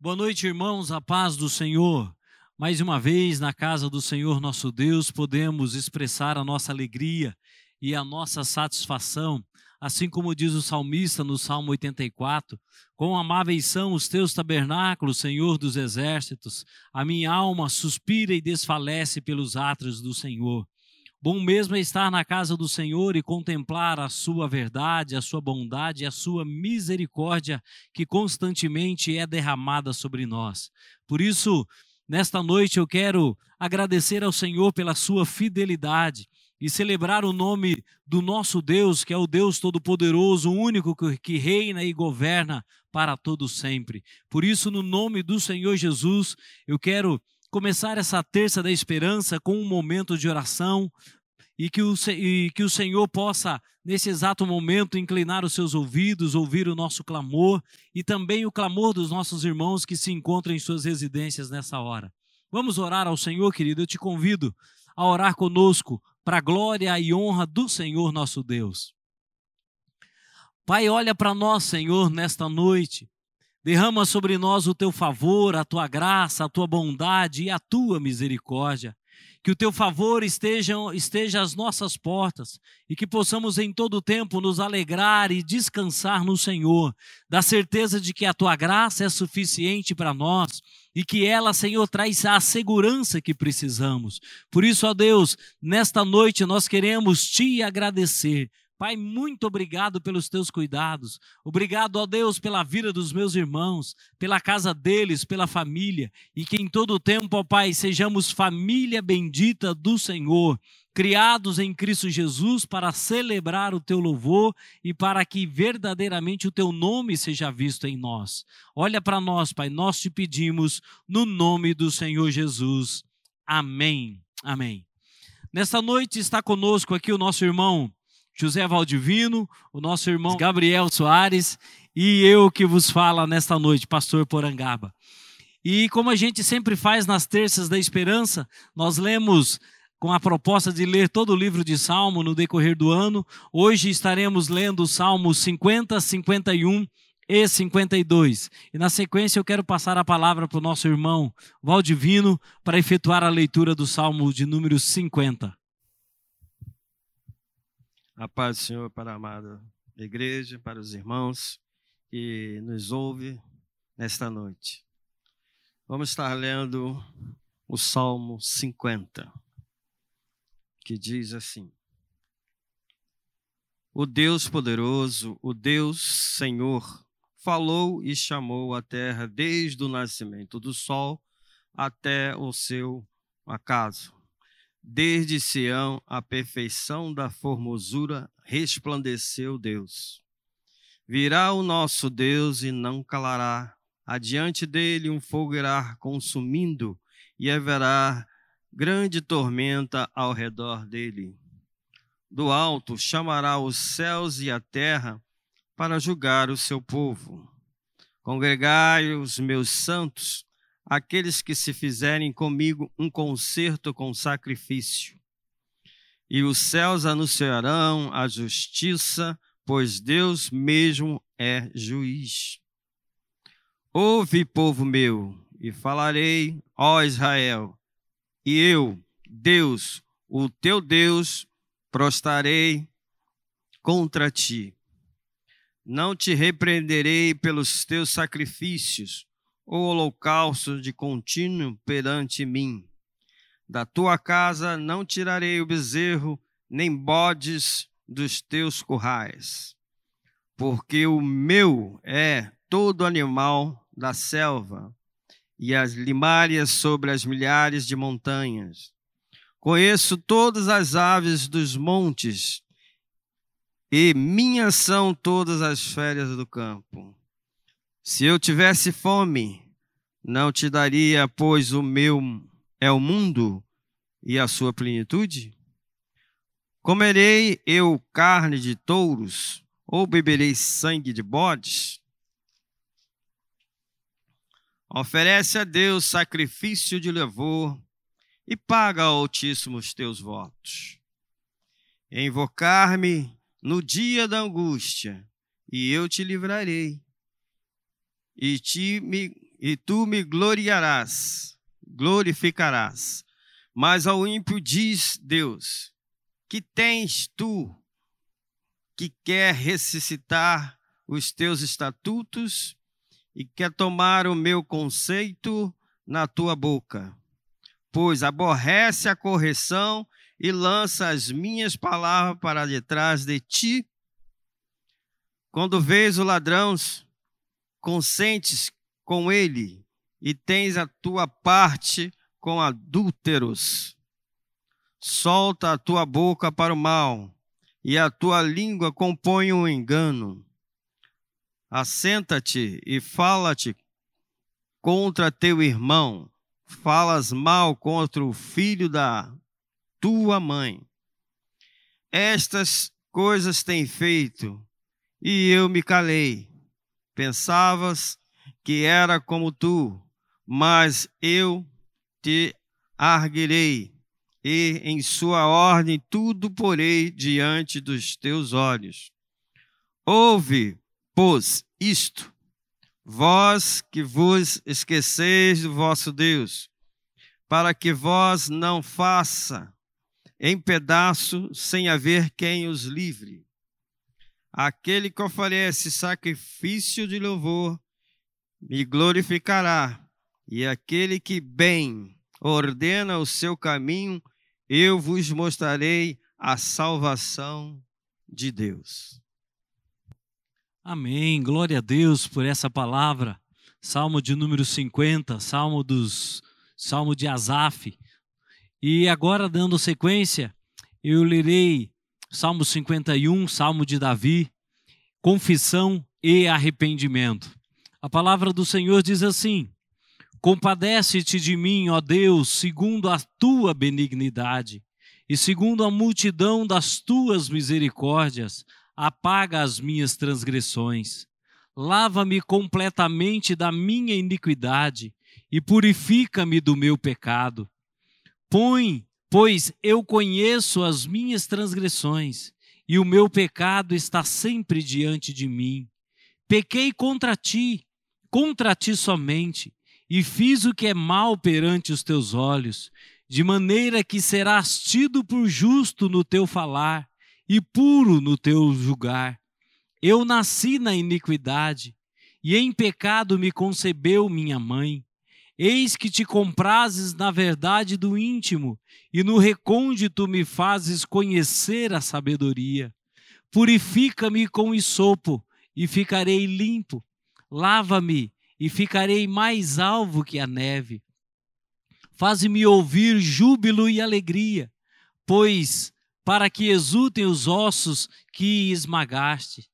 Boa noite, irmãos, a paz do Senhor. Mais uma vez, na casa do Senhor nosso Deus, podemos expressar a nossa alegria e a nossa satisfação, assim como diz o salmista no Salmo 84: Quão amáveis são os teus tabernáculos, Senhor dos exércitos, a minha alma suspira e desfalece pelos átrios do Senhor. Bom mesmo é estar na casa do Senhor e contemplar a sua verdade, a sua bondade e a sua misericórdia que constantemente é derramada sobre nós. Por isso, nesta noite eu quero agradecer ao Senhor pela sua fidelidade e celebrar o nome do nosso Deus, que é o Deus Todo-Poderoso, único que reina e governa para todo sempre. Por isso, no nome do Senhor Jesus, eu quero começar essa terça da esperança com um momento de oração e que, o, e que o Senhor possa, nesse exato momento, inclinar os seus ouvidos, ouvir o nosso clamor e também o clamor dos nossos irmãos que se encontram em suas residências nessa hora. Vamos orar ao Senhor, querido. Eu te convido a orar conosco para a glória e honra do Senhor nosso Deus. Pai, olha para nós, Senhor, nesta noite. Derrama sobre nós o teu favor, a tua graça, a tua bondade e a tua misericórdia. Que o teu favor esteja, esteja às nossas portas e que possamos em todo tempo nos alegrar e descansar no Senhor, da certeza de que a tua graça é suficiente para nós e que ela, Senhor, traz a segurança que precisamos. Por isso, ó Deus, nesta noite nós queremos te agradecer Pai, muito obrigado pelos teus cuidados. Obrigado, ó Deus, pela vida dos meus irmãos, pela casa deles, pela família. E que em todo o tempo, ó Pai, sejamos família bendita do Senhor, criados em Cristo Jesus para celebrar o teu louvor e para que verdadeiramente o teu nome seja visto em nós. Olha para nós, Pai, nós te pedimos no nome do Senhor Jesus. Amém. Amém. Nesta noite está conosco aqui o nosso irmão José Valdivino, o nosso irmão Gabriel Soares e eu que vos fala nesta noite, pastor Porangaba. E como a gente sempre faz nas terças da esperança, nós lemos com a proposta de ler todo o livro de Salmo no decorrer do ano. Hoje estaremos lendo os Salmos 50, 51 e 52. E na sequência eu quero passar a palavra para o nosso irmão Valdivino para efetuar a leitura do Salmo de número 50. A paz do Senhor para a amada igreja, para os irmãos que nos ouve nesta noite. Vamos estar lendo o Salmo 50, que diz assim: O Deus poderoso, o Deus Senhor, falou e chamou a terra desde o nascimento do sol até o seu acaso Desde Sião, a perfeição da formosura resplandeceu Deus. Virá o nosso Deus e não calará. Adiante dele um fogo irá consumindo e haverá grande tormenta ao redor dele. Do alto chamará os céus e a terra para julgar o seu povo. Congregai os meus santos aqueles que se fizerem comigo um concerto com sacrifício. E os céus anunciarão a justiça, pois Deus mesmo é juiz. Ouve, povo meu, e falarei, ó Israel, e eu, Deus, o teu Deus, prostarei contra ti. Não te repreenderei pelos teus sacrifícios, o holocausto de contínuo perante mim. Da tua casa não tirarei o bezerro, nem bodes dos teus currais, porque o meu é todo animal da selva e as limárias sobre as milhares de montanhas. Conheço todas as aves dos montes, e minhas são todas as férias do campo. Se eu tivesse fome, não te daria, pois o meu é o mundo e a sua plenitude? Comerei eu carne de touros ou beberei sangue de bodes? Oferece a Deus sacrifício de louvor e paga ao Altíssimo os teus votos. Invocar-me no dia da angústia, e eu te livrarei e te, me, e tu me gloriarás, glorificarás. Mas ao ímpio diz Deus: Que tens tu que quer ressuscitar os teus estatutos e quer tomar o meu conceito na tua boca? Pois aborrece a correção e lança as minhas palavras para detrás de ti. Quando vês o ladrão, consentes com ele e tens a tua parte com adúlteros. Solta a tua boca para o mal e a tua língua compõe um engano. Assenta-te e fala-te contra teu irmão, falas mal contra o filho da tua mãe. Estas coisas tem feito, e eu me calei. Pensavas que era como tu, mas eu te arguirei, e em sua ordem tudo porei diante dos teus olhos. Ouve, pois, isto, vós que vos esqueceis do vosso Deus, para que vós não faça em pedaço sem haver quem os livre. Aquele que oferece sacrifício de louvor me glorificará, e aquele que bem ordena o seu caminho, eu vos mostrarei a salvação de Deus. Amém. Glória a Deus por essa palavra. Salmo de número 50, Salmo dos Salmo de Asaf. E agora, dando sequência, eu lerei Salmo 51, Salmo de Davi, confissão e arrependimento. A palavra do Senhor diz assim: Compadece-te de mim, ó Deus, segundo a tua benignidade, e segundo a multidão das tuas misericórdias, apaga as minhas transgressões. Lava-me completamente da minha iniquidade e purifica-me do meu pecado Põe, pois eu conheço as minhas transgressões, e o meu pecado está sempre diante de mim. Pequei contra ti, contra ti somente, e fiz o que é mal perante os teus olhos, de maneira que serás tido por justo no teu falar e puro no teu julgar. Eu nasci na iniquidade, e em pecado me concebeu minha mãe. Eis que te comprases na verdade do íntimo, e no recôndito me fazes conhecer a sabedoria. Purifica-me com isopo, e ficarei limpo. Lava-me, e ficarei mais alvo que a neve. Faze-me ouvir júbilo e alegria, pois para que exultem os ossos que esmagaste.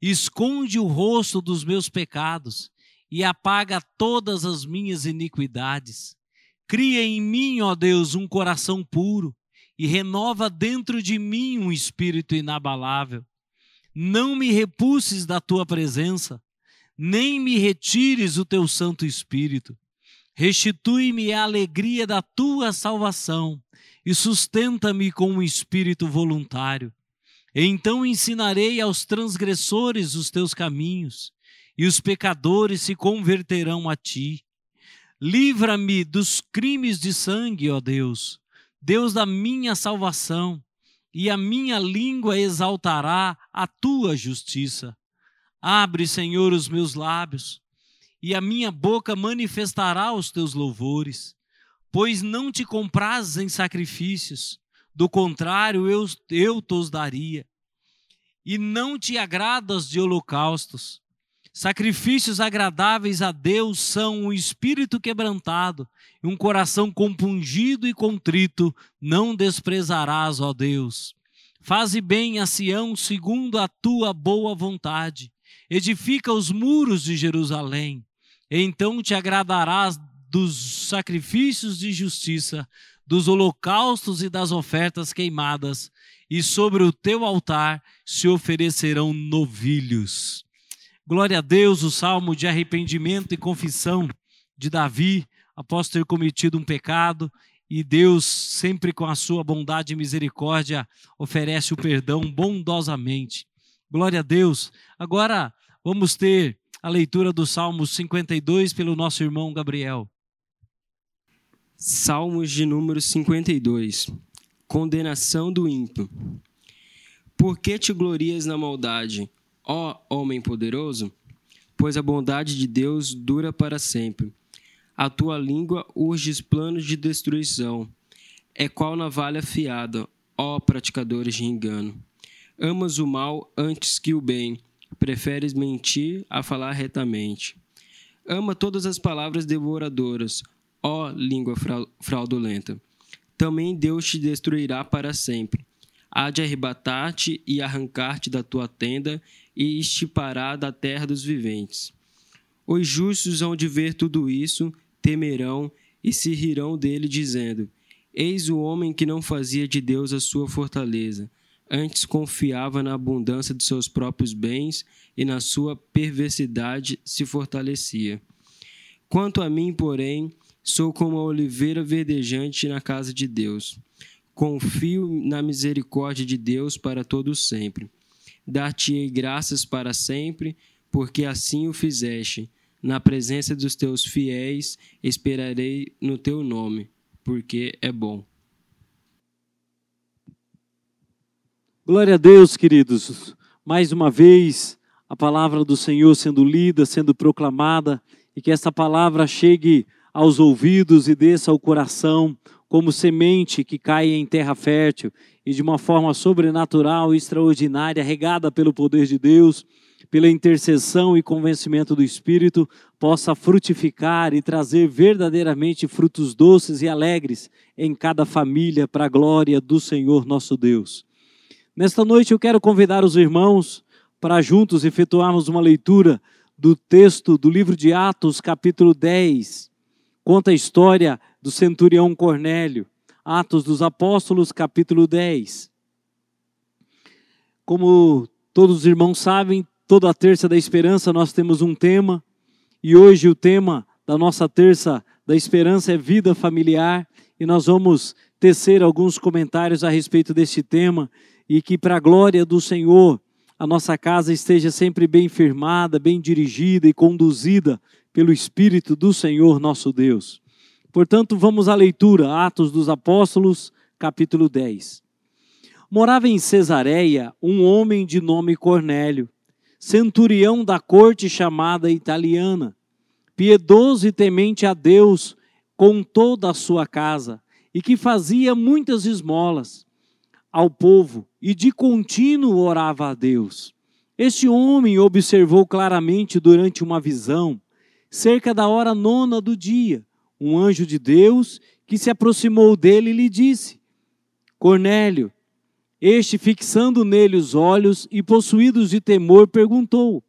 Esconde o rosto dos meus pecados e apaga todas as minhas iniquidades. Cria em mim, ó Deus, um coração puro e renova dentro de mim um espírito inabalável. Não me repulses da tua presença, nem me retires o teu Santo Espírito. Restitui-me a alegria da tua salvação e sustenta-me com um espírito voluntário. Então ensinarei aos transgressores os teus caminhos e os pecadores se converterão a ti. Livra-me dos crimes de sangue, ó Deus, Deus da minha salvação, e a minha língua exaltará a tua justiça. Abre, Senhor, os meus lábios, e a minha boca manifestará os teus louvores, pois não te comprazes em sacrifícios, do contrário eu, eu te daria. E não te agradas de holocaustos. Sacrifícios agradáveis a Deus são um espírito quebrantado e um coração compungido e contrito, não desprezarás, ó Deus. Faze bem a Sião segundo a tua boa vontade. Edifica os muros de Jerusalém. Então te agradarás dos sacrifícios de justiça, dos holocaustos e das ofertas queimadas, e sobre o teu altar se oferecerão novilhos. Glória a Deus, o salmo de arrependimento e confissão de Davi, após ter cometido um pecado, e Deus, sempre com a sua bondade e misericórdia, oferece o perdão bondosamente. Glória a Deus. Agora vamos ter a leitura do Salmo 52 pelo nosso irmão Gabriel. Salmos de número 52. Condenação do ímpio. Por que te glorias na maldade, ó homem poderoso? Pois a bondade de Deus dura para sempre. A tua língua urge planos de destruição. É qual navalha afiada, ó praticadores de engano. Amas o mal antes que o bem, preferes mentir a falar retamente. Ama todas as palavras devoradoras, ó língua fraudulenta. Também Deus te destruirá para sempre. Há de arrebatar-te e arrancar-te da tua tenda e estipará da terra dos viventes. Os justos hão de ver tudo isso, temerão e se rirão dele, dizendo: Eis o homem que não fazia de Deus a sua fortaleza, antes confiava na abundância de seus próprios bens e na sua perversidade se fortalecia. Quanto a mim, porém, sou como a oliveira verdejante na casa de Deus. Confio na misericórdia de Deus para todos sempre. Dar-te-ei graças para sempre, porque assim o fizeste na presença dos teus fiéis, esperarei no teu nome, porque é bom. Glória a Deus, queridos. Mais uma vez, a palavra do Senhor sendo lida, sendo proclamada, e que essa palavra chegue aos ouvidos e desça ao coração como semente que cai em terra fértil e de uma forma sobrenatural e extraordinária, regada pelo poder de Deus pela intercessão e convencimento do Espírito, possa frutificar e trazer verdadeiramente frutos doces e alegres em cada família, para a glória do Senhor nosso Deus. Nesta noite eu quero convidar os irmãos para juntos efetuarmos uma leitura do texto do livro de Atos, capítulo 10. Conta a história do centurião Cornélio. Atos dos Apóstolos, capítulo 10. Como todos os irmãos sabem, Toda a terça da esperança nós temos um tema, e hoje o tema da nossa terça da esperança é vida familiar, e nós vamos tecer alguns comentários a respeito deste tema, e que, para a glória do Senhor, a nossa casa esteja sempre bem firmada, bem dirigida e conduzida pelo Espírito do Senhor nosso Deus. Portanto, vamos à leitura, Atos dos Apóstolos, capítulo 10. Morava em Cesareia um homem de nome Cornélio centurião da corte chamada italiana, piedoso e temente a Deus com toda a sua casa, e que fazia muitas esmolas ao povo e de contínuo orava a Deus. Este homem observou claramente durante uma visão, cerca da hora nona do dia, um anjo de Deus que se aproximou dele e lhe disse: Cornélio, este, fixando nele os olhos e possuídos de temor, perguntou: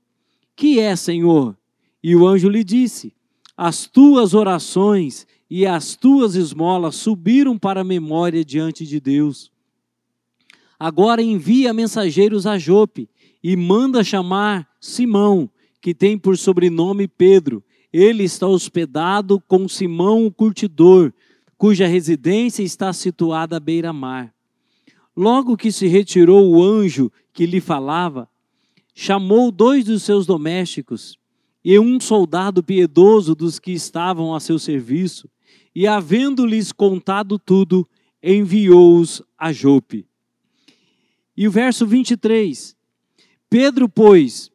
Que é, Senhor? E o anjo lhe disse: As tuas orações e as tuas esmolas subiram para a memória diante de Deus. Agora envia mensageiros a Jope e manda chamar Simão, que tem por sobrenome Pedro. Ele está hospedado com Simão o curtidor, cuja residência está situada à beira-mar. Logo que se retirou o anjo que lhe falava, chamou dois dos seus domésticos e um soldado piedoso dos que estavam a seu serviço, e, havendo-lhes contado tudo, enviou-os a Jope. E o verso 23: Pedro, pois,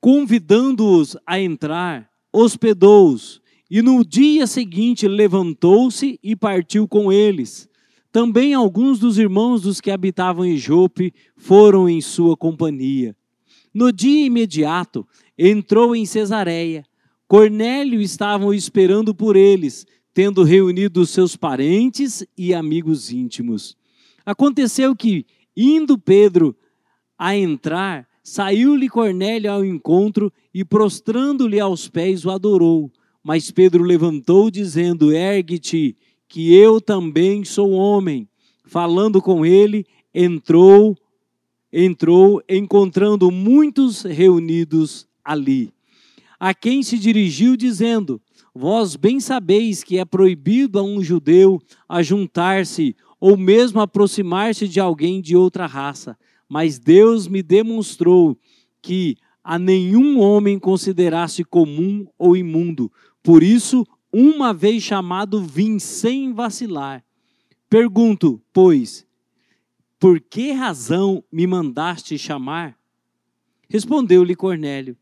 convidando-os a entrar, hospedou-os, e no dia seguinte levantou-se e partiu com eles também alguns dos irmãos dos que habitavam em Jope foram em sua companhia. No dia imediato, entrou em Cesareia. Cornélio estava esperando por eles, tendo reunido seus parentes e amigos íntimos. Aconteceu que, indo Pedro a entrar, saiu-lhe Cornélio ao encontro e, prostrando-lhe aos pés, o adorou. Mas Pedro levantou, dizendo: Ergue-te que eu também sou homem. Falando com ele, entrou, entrou, encontrando muitos reunidos ali. A quem se dirigiu, dizendo: Vós bem sabeis que é proibido a um judeu ajuntar-se ou mesmo aproximar-se de alguém de outra raça, mas Deus me demonstrou que a nenhum homem considerasse comum ou imundo. Por isso, uma vez chamado, vim sem vacilar. Pergunto, pois, por que razão me mandaste chamar? Respondeu-lhe Cornélio: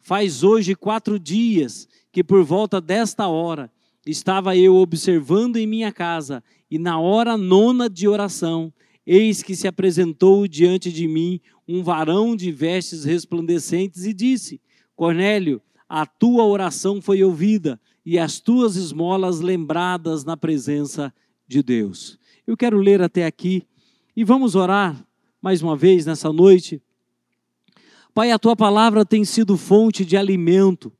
Faz hoje quatro dias que, por volta desta hora, estava eu observando em minha casa, e na hora nona de oração, eis que se apresentou diante de mim um varão de vestes resplandecentes e disse: Cornélio, a tua oração foi ouvida e as tuas esmolas lembradas na presença de Deus. Eu quero ler até aqui e vamos orar mais uma vez nessa noite. Pai, a tua palavra tem sido fonte de alimento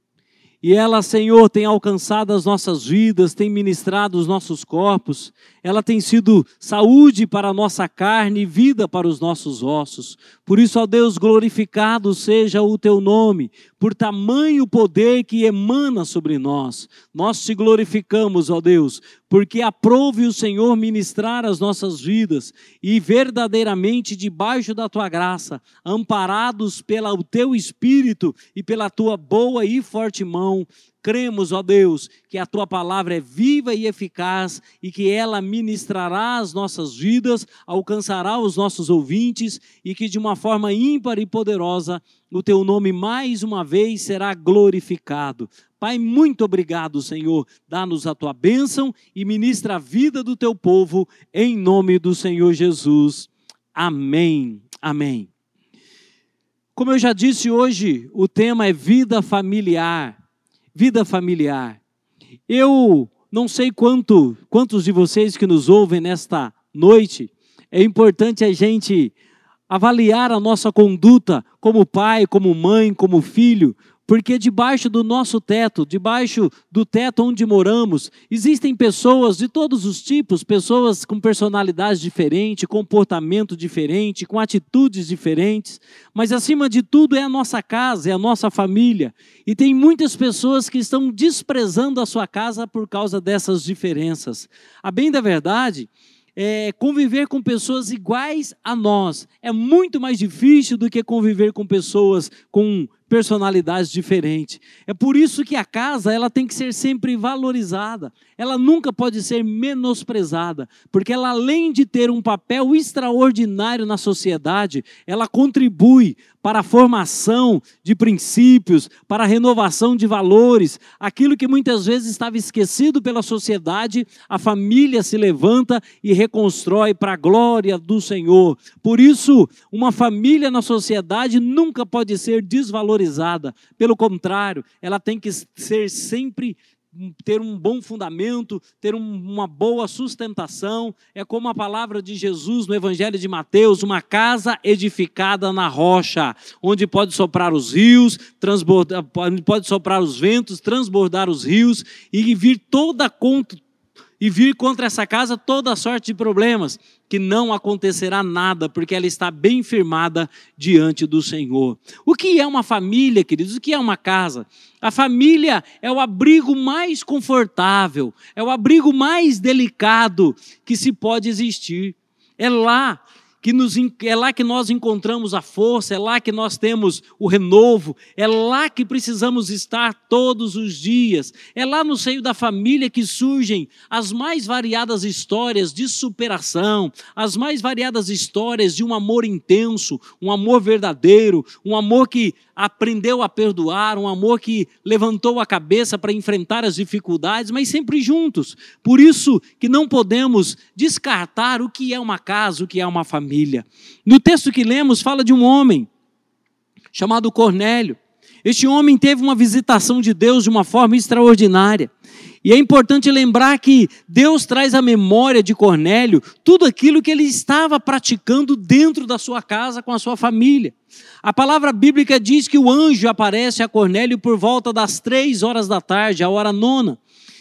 e ela, Senhor, tem alcançado as nossas vidas, tem ministrado os nossos corpos, ela tem sido saúde para a nossa carne e vida para os nossos ossos. Por isso, ó Deus, glorificado seja o teu nome, por tamanho poder que emana sobre nós. Nós te glorificamos, ó Deus, porque aprove o Senhor ministrar as nossas vidas e verdadeiramente debaixo da tua graça, amparados pelo teu espírito e pela tua boa e forte mão, Cremos, ó Deus, que a tua palavra é viva e eficaz e que ela ministrará as nossas vidas, alcançará os nossos ouvintes e que de uma forma ímpar e poderosa o teu nome mais uma vez será glorificado. Pai, muito obrigado, Senhor. Dá-nos a tua bênção e ministra a vida do teu povo, em nome do Senhor Jesus. Amém. Amém. Como eu já disse hoje, o tema é vida familiar vida familiar. Eu não sei quanto, quantos de vocês que nos ouvem nesta noite, é importante a gente avaliar a nossa conduta como pai, como mãe, como filho, porque debaixo do nosso teto, debaixo do teto onde moramos, existem pessoas de todos os tipos, pessoas com personalidades diferentes, comportamento diferente, com atitudes diferentes, mas acima de tudo é a nossa casa, é a nossa família. E tem muitas pessoas que estão desprezando a sua casa por causa dessas diferenças. A bem da verdade, é, conviver com pessoas iguais a nós é muito mais difícil do que conviver com pessoas com personalidades diferentes. É por isso que a casa ela tem que ser sempre valorizada. Ela nunca pode ser menosprezada, porque ela além de ter um papel extraordinário na sociedade, ela contribui para a formação de princípios, para a renovação de valores, aquilo que muitas vezes estava esquecido pela sociedade, a família se levanta e reconstrói para a glória do Senhor. Por isso, uma família na sociedade nunca pode ser desvalorizada, pelo contrário, ela tem que ser sempre ter um bom fundamento, ter um, uma boa sustentação. É como a palavra de Jesus no Evangelho de Mateus: uma casa edificada na rocha, onde pode soprar os rios, transbordar, pode soprar os ventos, transbordar os rios e vir toda conta e vir contra essa casa toda sorte de problemas, que não acontecerá nada, porque ela está bem firmada diante do Senhor. O que é uma família, queridos? O que é uma casa? A família é o abrigo mais confortável, é o abrigo mais delicado que se pode existir. É lá que nos, é lá que nós encontramos a força, é lá que nós temos o renovo, é lá que precisamos estar todos os dias, é lá no seio da família que surgem as mais variadas histórias de superação, as mais variadas histórias de um amor intenso, um amor verdadeiro, um amor que aprendeu a perdoar, um amor que levantou a cabeça para enfrentar as dificuldades, mas sempre juntos. Por isso que não podemos descartar o que é uma casa, o que é uma família. No texto que lemos, fala de um homem chamado Cornélio. Este homem teve uma visitação de Deus de uma forma extraordinária. E é importante lembrar que Deus traz à memória de Cornélio tudo aquilo que ele estava praticando dentro da sua casa com a sua família. A palavra bíblica diz que o anjo aparece a Cornélio por volta das três horas da tarde, a hora nona.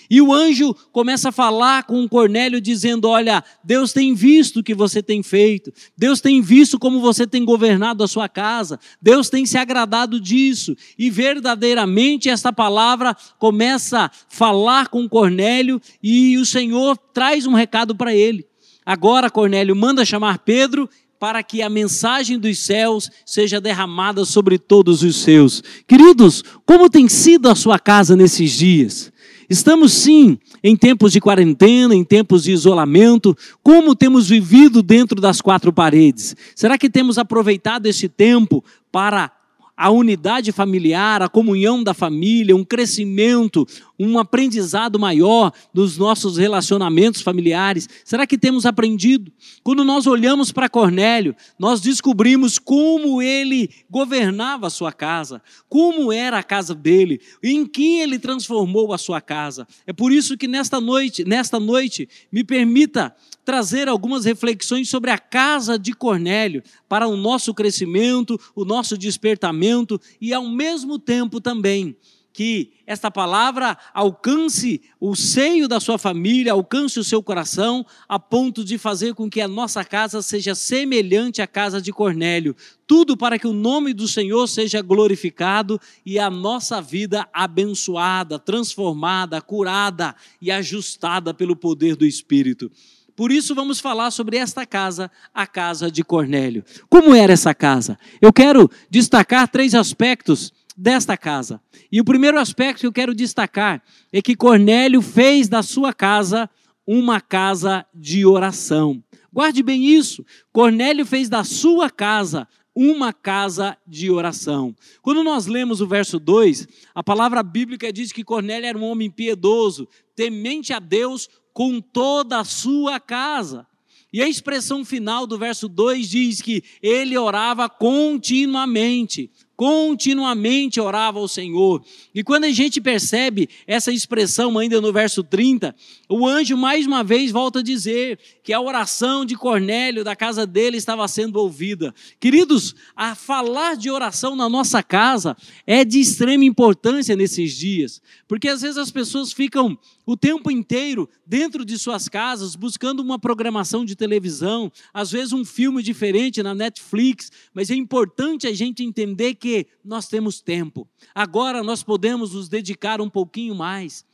E o anjo começa a falar com Cornélio, dizendo: Olha, Deus tem visto o que você tem feito, Deus tem visto como você tem governado a sua casa, Deus tem se agradado disso. E verdadeiramente esta palavra começa a falar com Cornélio e o Senhor traz um recado para ele. Agora, Cornélio manda chamar Pedro para que a mensagem dos céus seja derramada sobre todos os seus. Queridos, como tem sido a sua casa nesses dias? Estamos sim em tempos de quarentena, em tempos de isolamento. Como temos vivido dentro das quatro paredes? Será que temos aproveitado esse tempo para a unidade familiar, a comunhão da família, um crescimento, um aprendizado maior dos nossos relacionamentos familiares? Será que temos aprendido? Quando nós olhamos para Cornélio, nós descobrimos como ele governava a sua casa, como era a casa dele, em que ele transformou a sua casa. É por isso que nesta noite, nesta noite, me permita trazer algumas reflexões sobre a casa de Cornélio para o nosso crescimento, o nosso despertamento e ao mesmo tempo também que esta palavra alcance o seio da sua família, alcance o seu coração, a ponto de fazer com que a nossa casa seja semelhante à casa de Cornélio. Tudo para que o nome do Senhor seja glorificado e a nossa vida abençoada, transformada, curada e ajustada pelo poder do Espírito. Por isso vamos falar sobre esta casa, a casa de Cornélio. Como era essa casa? Eu quero destacar três aspectos desta casa. E o primeiro aspecto que eu quero destacar é que Cornélio fez da sua casa uma casa de oração. Guarde bem isso. Cornélio fez da sua casa uma casa de oração. Quando nós lemos o verso 2, a palavra bíblica diz que Cornélio era um homem piedoso, temente a Deus com toda a sua casa. E a expressão final do verso 2 diz que ele orava continuamente continuamente orava ao Senhor. E quando a gente percebe essa expressão ainda no verso 30, o anjo mais uma vez volta a dizer que a oração de Cornélio da casa dele estava sendo ouvida. Queridos, a falar de oração na nossa casa é de extrema importância nesses dias, porque às vezes as pessoas ficam o tempo inteiro dentro de suas casas buscando uma programação de televisão, às vezes um filme diferente na Netflix, mas é importante a gente entender que porque nós temos tempo. Agora nós podemos nos dedicar um pouquinho mais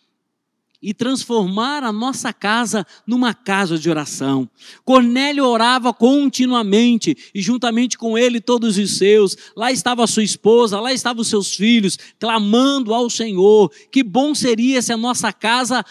e transformar a nossa casa numa casa de oração. Cornélio orava continuamente e juntamente com ele todos os seus. Lá estava sua esposa, lá estavam os seus filhos, clamando ao Senhor. Que bom seria se a nossa casa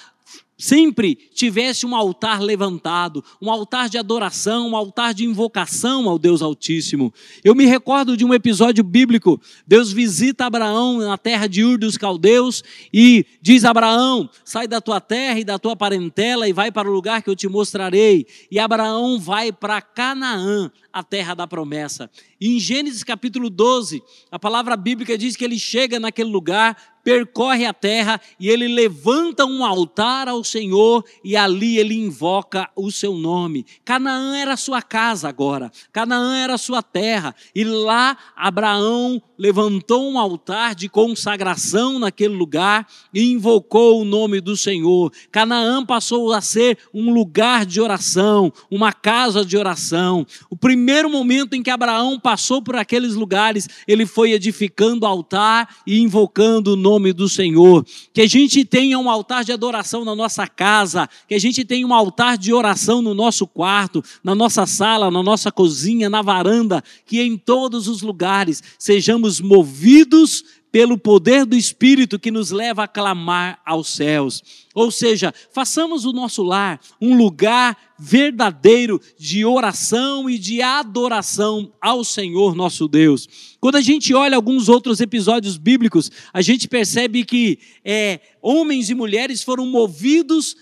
sempre tivesse um altar levantado, um altar de adoração, um altar de invocação ao Deus Altíssimo. Eu me recordo de um episódio bíblico. Deus visita Abraão na terra de Ur dos Caldeus e diz Abraão: sai da tua terra e da tua parentela e vai para o lugar que eu te mostrarei. E Abraão vai para Canaã, a terra da promessa. E em Gênesis capítulo 12, a palavra bíblica diz que ele chega naquele lugar, percorre a terra e ele levanta um altar ao Senhor e ali ele invoca o seu nome. Canaã era sua casa agora, Canaã era sua terra, e lá Abraão levantou um altar de consagração naquele lugar e invocou o nome do Senhor. Canaã passou a ser um lugar de oração, uma casa de oração. O primeiro momento em que Abraão passou por aqueles lugares, ele foi edificando altar e invocando o nome do Senhor. Que a gente tenha um altar de adoração na nossa casa, que a gente tenha um altar de oração no nosso quarto, na nossa sala, na nossa cozinha, na varanda, que em todos os lugares sejamos movidos pelo poder do Espírito que nos leva a clamar aos céus. Ou seja, façamos o nosso lar um lugar verdadeiro de oração e de adoração ao Senhor nosso Deus. Quando a gente olha alguns outros episódios bíblicos, a gente percebe que é, homens e mulheres foram movidos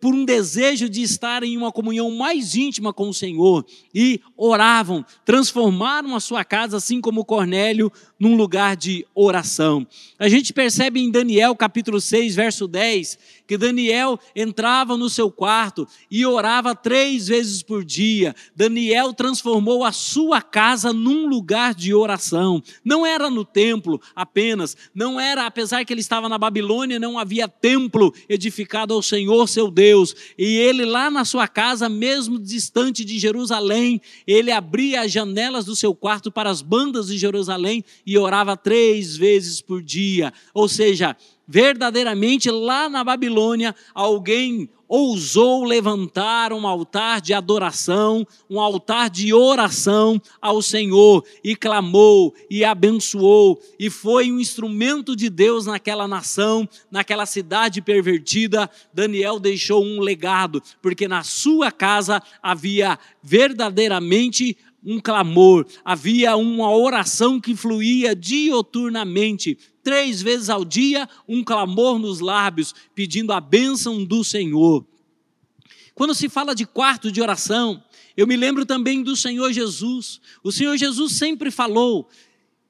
por um desejo de estar em uma comunhão mais íntima com o Senhor e oravam, transformaram a sua casa, assim como Cornélio, num lugar de oração. A gente percebe em Daniel capítulo 6, verso 10, que Daniel entrava no seu quarto e orava três vezes por dia. Daniel transformou a sua casa num lugar de oração. Não era no templo apenas, não era, apesar que ele estava na Babilônia, não havia templo edificado ao Senhor seu Deus. E ele lá na sua casa, mesmo distante de Jerusalém, ele abria as janelas do seu quarto para as bandas de Jerusalém e orava três vezes por dia. Ou seja, verdadeiramente lá na Babilônia alguém ousou levantar um altar de adoração, um altar de oração ao Senhor, e clamou, e abençoou, e foi um instrumento de Deus naquela nação, naquela cidade pervertida. Daniel deixou um legado, porque na sua casa havia verdadeiramente um clamor, havia uma oração que fluía dioturnamente, três vezes ao dia, um clamor nos lábios, pedindo a bênção do Senhor. Quando se fala de quarto de oração, eu me lembro também do Senhor Jesus. O Senhor Jesus sempre falou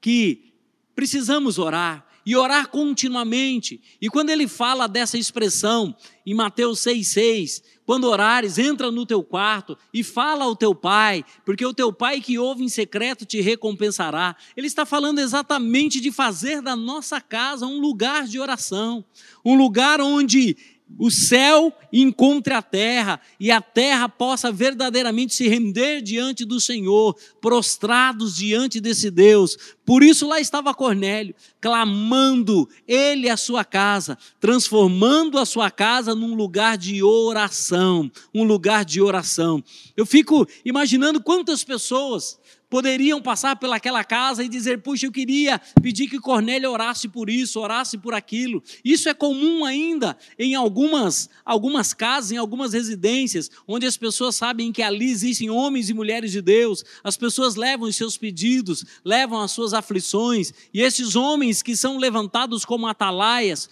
que precisamos orar e orar continuamente. E quando ele fala dessa expressão em Mateus 6,6, quando orares, entra no teu quarto e fala ao teu pai, porque o teu pai que ouve em secreto te recompensará. Ele está falando exatamente de fazer da nossa casa um lugar de oração, um lugar onde o céu encontre a terra e a terra possa verdadeiramente se render diante do Senhor, prostrados diante desse Deus. Por isso lá estava Cornélio, clamando ele a sua casa, transformando a sua casa num lugar de oração, um lugar de oração. Eu fico imaginando quantas pessoas poderiam passar pelaquela casa e dizer: Puxa, eu queria pedir que Cornélio orasse por isso, orasse por aquilo. Isso é comum ainda em algumas, algumas casas, em algumas residências, onde as pessoas sabem que ali existem homens e mulheres de Deus. As pessoas levam os seus pedidos, levam as suas aflições, e esses homens que são levantados como atalaias,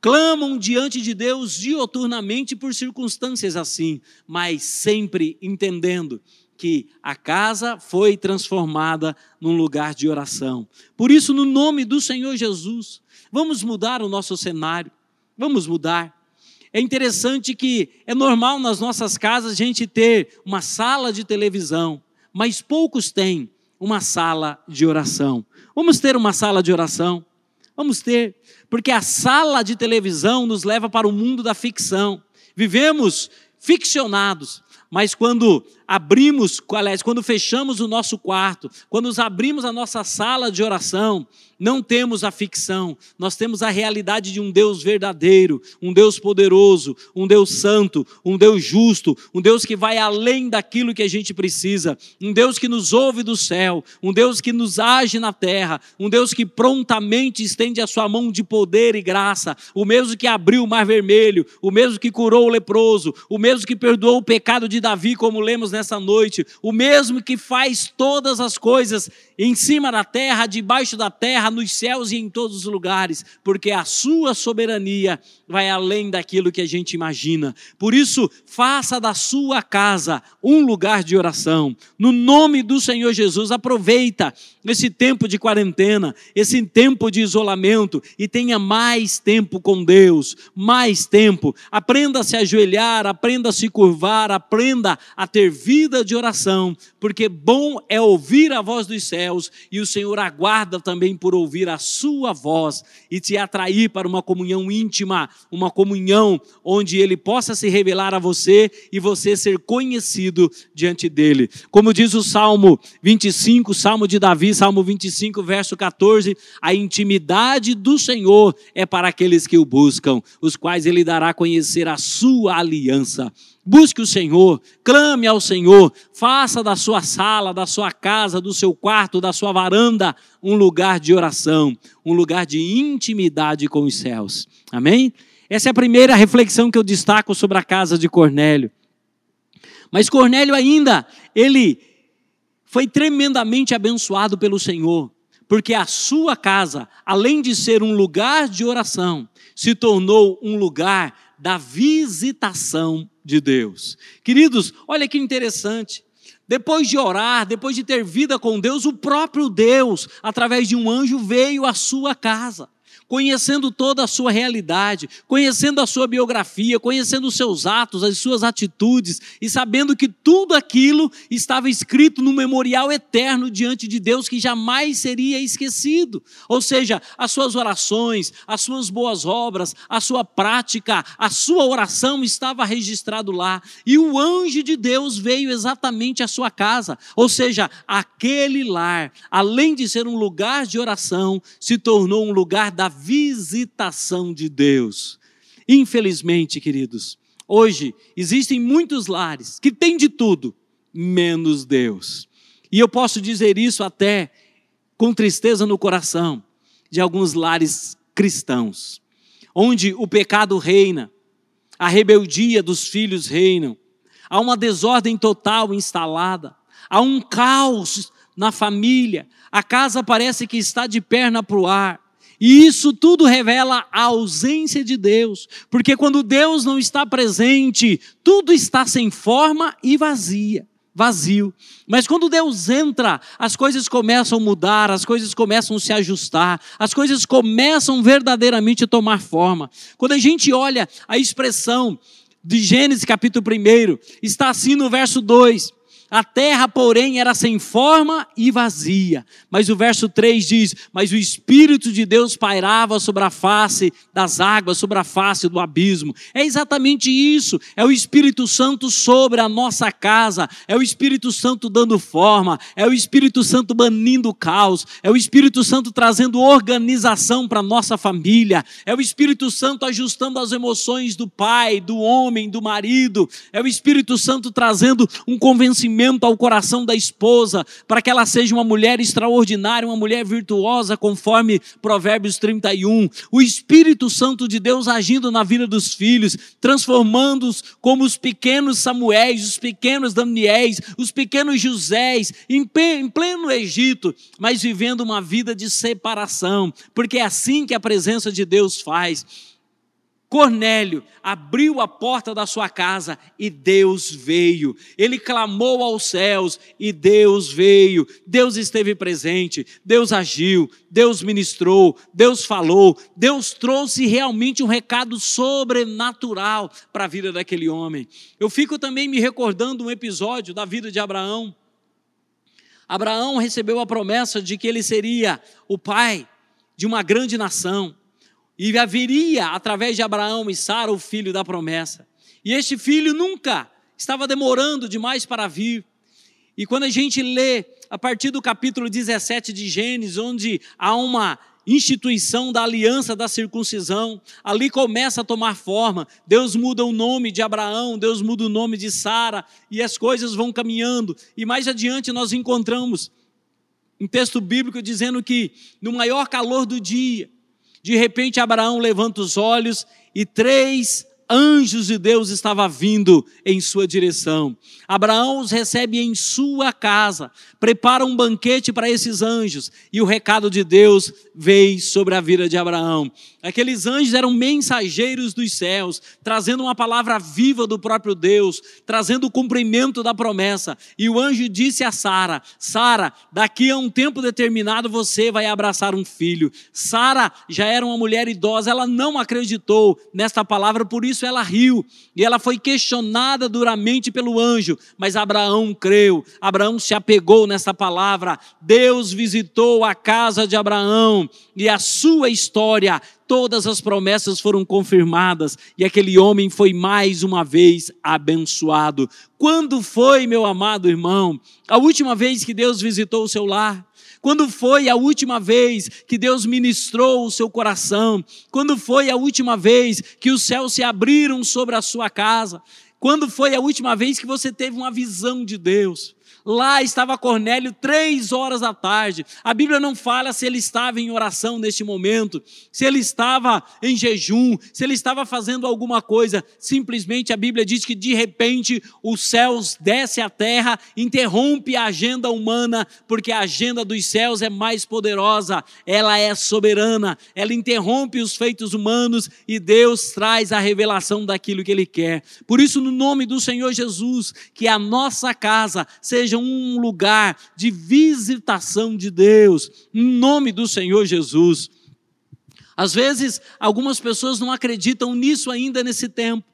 clamam diante de Deus dioturnamente por circunstâncias assim, mas sempre entendendo que a casa foi transformada num lugar de oração. Por isso, no nome do Senhor Jesus, vamos mudar o nosso cenário, vamos mudar. É interessante que é normal nas nossas casas a gente ter uma sala de televisão, mas poucos têm uma sala de oração. Vamos ter uma sala de oração? Vamos ter, porque a sala de televisão nos leva para o mundo da ficção. Vivemos ficcionados, mas quando abrimos, aliás, quando fechamos o nosso quarto, quando nos abrimos a nossa sala de oração, não temos a ficção, nós temos a realidade de um Deus verdadeiro, um Deus poderoso, um Deus santo, um Deus justo, um Deus que vai além daquilo que a gente precisa, um Deus que nos ouve do céu, um Deus que nos age na terra, um Deus que prontamente estende a sua mão de poder e graça, o mesmo que abriu o mar vermelho, o mesmo que curou o leproso, o mesmo que perdoou o pecado de Davi, como lemos nessa noite, o mesmo que faz todas as coisas em cima da terra, debaixo da terra, nos céus e em todos os lugares, porque a sua soberania vai além daquilo que a gente imagina. Por isso, faça da sua casa um lugar de oração. No nome do Senhor Jesus, aproveita esse tempo de quarentena, esse tempo de isolamento e tenha mais tempo com Deus, mais tempo. Aprenda a se ajoelhar, aprenda a se curvar, aprenda a ter vida de oração, porque bom é ouvir a voz dos céus e o Senhor aguarda também por ouvir a sua voz e te atrair para uma comunhão íntima, uma comunhão onde ele possa se revelar a você e você ser conhecido diante dele. Como diz o Salmo 25, Salmo de Davi, Salmo 25, verso 14: a intimidade do Senhor é para aqueles que o buscam, os quais ele dará a conhecer a sua aliança. Busque o Senhor, clame ao Senhor, faça da sua sala, da sua casa, do seu quarto, da sua varanda um lugar de oração, um lugar de intimidade com os céus. Amém? Essa é a primeira reflexão que eu destaco sobre a casa de Cornélio. Mas Cornélio ainda, ele foi tremendamente abençoado pelo Senhor, porque a sua casa, além de ser um lugar de oração, se tornou um lugar da visitação de Deus. Queridos, olha que interessante. Depois de orar, depois de ter vida com Deus, o próprio Deus, através de um anjo, veio à sua casa conhecendo toda a sua realidade, conhecendo a sua biografia, conhecendo os seus atos, as suas atitudes e sabendo que tudo aquilo estava escrito no memorial eterno diante de Deus que jamais seria esquecido. Ou seja, as suas orações, as suas boas obras, a sua prática, a sua oração estava registrado lá. E o anjo de Deus veio exatamente à sua casa. Ou seja, aquele lar, além de ser um lugar de oração, se tornou um lugar da visitação de Deus. Infelizmente, queridos, hoje existem muitos lares que têm de tudo, menos Deus. E eu posso dizer isso até com tristeza no coração de alguns lares cristãos, onde o pecado reina, a rebeldia dos filhos reinam, há uma desordem total instalada, há um caos na família, a casa parece que está de perna para o ar. E isso tudo revela a ausência de Deus, porque quando Deus não está presente, tudo está sem forma e vazia vazio. Mas quando Deus entra, as coisas começam a mudar, as coisas começam a se ajustar, as coisas começam verdadeiramente a tomar forma. Quando a gente olha a expressão de Gênesis capítulo 1, está assim no verso 2: a terra, porém, era sem forma e vazia. Mas o verso 3 diz: Mas o Espírito de Deus pairava sobre a face das águas, sobre a face do abismo. É exatamente isso. É o Espírito Santo sobre a nossa casa. É o Espírito Santo dando forma. É o Espírito Santo banindo o caos. É o Espírito Santo trazendo organização para a nossa família. É o Espírito Santo ajustando as emoções do pai, do homem, do marido. É o Espírito Santo trazendo um convencimento ao coração da esposa, para que ela seja uma mulher extraordinária, uma mulher virtuosa, conforme Provérbios 31. O Espírito Santo de Deus agindo na vida dos filhos, transformando-os como os pequenos Samuéis, os pequenos Daniéis, os pequenos Josés, em pleno Egito, mas vivendo uma vida de separação, porque é assim que a presença de Deus faz. Cornélio abriu a porta da sua casa e Deus veio. Ele clamou aos céus e Deus veio. Deus esteve presente, Deus agiu, Deus ministrou, Deus falou, Deus trouxe realmente um recado sobrenatural para a vida daquele homem. Eu fico também me recordando um episódio da vida de Abraão. Abraão recebeu a promessa de que ele seria o pai de uma grande nação e haveria, através de Abraão e Sara, o filho da promessa. E este filho nunca estava demorando demais para vir. E quando a gente lê a partir do capítulo 17 de Gênesis, onde há uma instituição da aliança da circuncisão, ali começa a tomar forma. Deus muda o nome de Abraão, Deus muda o nome de Sara, e as coisas vão caminhando. E mais adiante nós encontramos um texto bíblico dizendo que no maior calor do dia, de repente, Abraão levanta os olhos e três anjos de Deus estavam vindo em sua direção. Abraão os recebe em sua casa, prepara um banquete para esses anjos, e o recado de Deus veio sobre a vida de Abraão. Aqueles anjos eram mensageiros dos céus, trazendo uma palavra viva do próprio Deus, trazendo o cumprimento da promessa. E o anjo disse a Sara: Sara, daqui a um tempo determinado você vai abraçar um filho. Sara já era uma mulher idosa, ela não acreditou nesta palavra, por isso ela riu. E ela foi questionada duramente pelo anjo, mas Abraão creu, Abraão se apegou nessa palavra. Deus visitou a casa de Abraão e a sua história, todas as promessas foram confirmadas e aquele homem foi mais uma vez abençoado. Quando foi, meu amado irmão, a última vez que Deus visitou o seu lar? Quando foi a última vez que Deus ministrou o seu coração? Quando foi a última vez que os céus se abriram sobre a sua casa? Quando foi a última vez que você teve uma visão de Deus? Lá estava Cornélio três horas da tarde. A Bíblia não fala se ele estava em oração neste momento, se ele estava em jejum, se ele estava fazendo alguma coisa. Simplesmente a Bíblia diz que de repente os céus desce à terra, interrompe a agenda humana, porque a agenda dos céus é mais poderosa, ela é soberana, ela interrompe os feitos humanos e Deus traz a revelação daquilo que ele quer. Por isso, no nome do Senhor Jesus, que a nossa casa seja seja um lugar de visitação de Deus, em nome do Senhor Jesus. Às vezes, algumas pessoas não acreditam nisso ainda nesse tempo.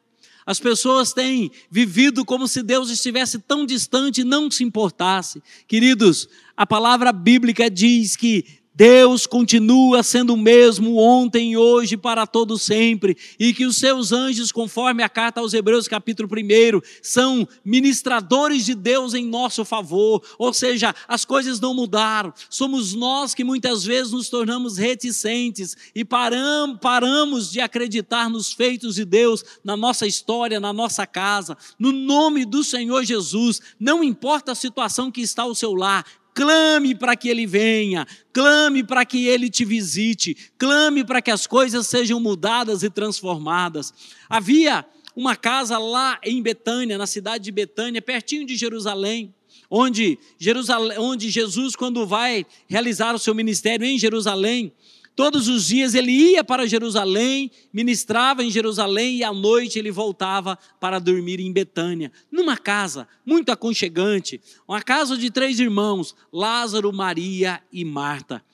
As pessoas têm vivido como se Deus estivesse tão distante e não se importasse. Queridos, a palavra bíblica diz que Deus continua sendo o mesmo ontem, hoje, para todo sempre, e que os seus anjos, conforme a carta aos Hebreus, capítulo 1, são ministradores de Deus em nosso favor, ou seja, as coisas não mudaram, somos nós que muitas vezes nos tornamos reticentes e paramos, paramos de acreditar nos feitos de Deus na nossa história, na nossa casa, no nome do Senhor Jesus, não importa a situação que está ao seu lar, clame para que ele venha, clame para que ele te visite, clame para que as coisas sejam mudadas e transformadas. Havia uma casa lá em Betânia, na cidade de Betânia, pertinho de Jerusalém, onde, Jerusalém, onde Jesus, quando vai realizar o seu ministério em Jerusalém, Todos os dias ele ia para Jerusalém, ministrava em Jerusalém e à noite ele voltava para dormir em Betânia, numa casa muito aconchegante, uma casa de três irmãos, Lázaro, Maria e Marta.